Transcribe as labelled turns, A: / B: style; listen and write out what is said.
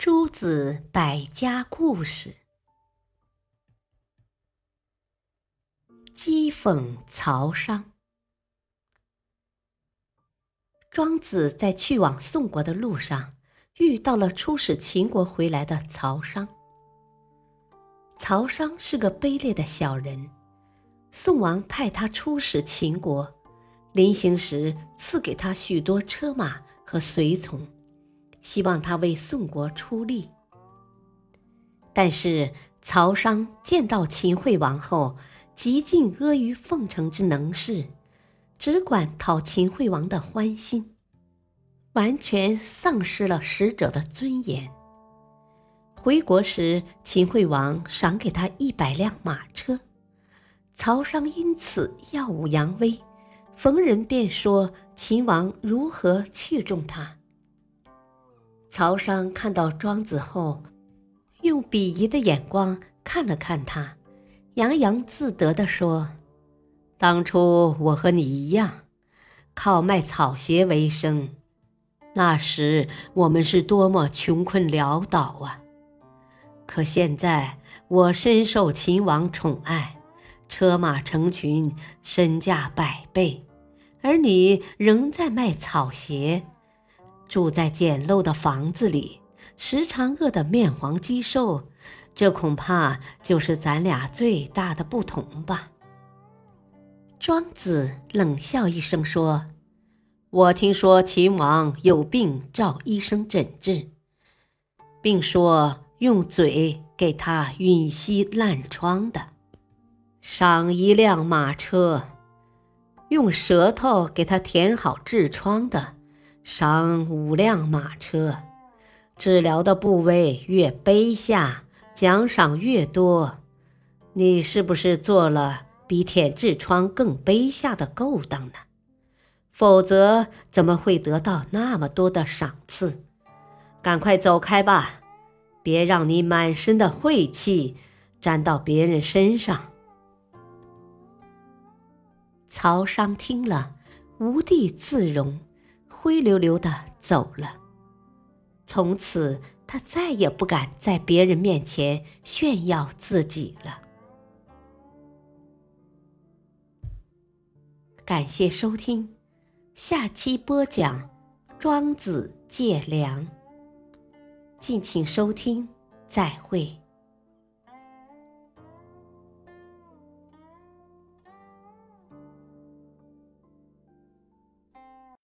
A: 诸子百家故事：讥讽曹商。庄子在去往宋国的路上，遇到了出使秦国回来的曹商。曹商是个卑劣的小人，宋王派他出使秦国，临行时赐给他许多车马和随从。希望他为宋国出力，但是曹商见到秦惠王后，极尽阿谀奉承之能事，只管讨秦惠王的欢心，完全丧失了使者的尊严。回国时，秦惠王赏给他一百辆马车，曹商因此耀武扬威，逢人便说秦王如何器重他。曹商看到庄子后，用鄙夷的眼光看了看他，洋洋自得地说：“当初我和你一样，靠卖草鞋为生，那时我们是多么穷困潦倒啊！可现在我深受秦王宠爱，车马成群，身价百倍，而你仍在卖草鞋。”住在简陋的房子里，时常饿得面黄肌瘦，这恐怕就是咱俩最大的不同吧。庄子冷笑一声说：“我听说秦王有病，找医生诊治，并说用嘴给他吮吸烂疮的，赏一辆马车；用舌头给他填好痔疮的。”赏五辆马车，治疗的部位越卑下，奖赏越多。你是不是做了比舔痔疮更卑下的勾当呢？否则怎么会得到那么多的赏赐？赶快走开吧，别让你满身的晦气沾到别人身上。曹商听了，无地自容。灰溜溜的走了。从此，他再也不敢在别人面前炫耀自己了。感谢收听，下期播讲《庄子借粮》。敬请收听，再会。